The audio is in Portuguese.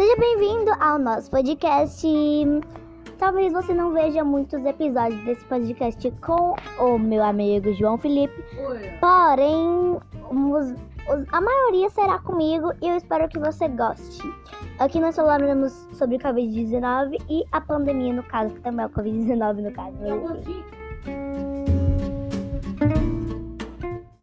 Seja bem-vindo ao nosso podcast. Talvez você não veja muitos episódios desse podcast com o meu amigo João Felipe, porém os- os- a maioria será comigo e eu espero que você goste. Aqui nós falaremos sobre o Covid-19 e a pandemia no caso, que também é o Covid-19 no caso.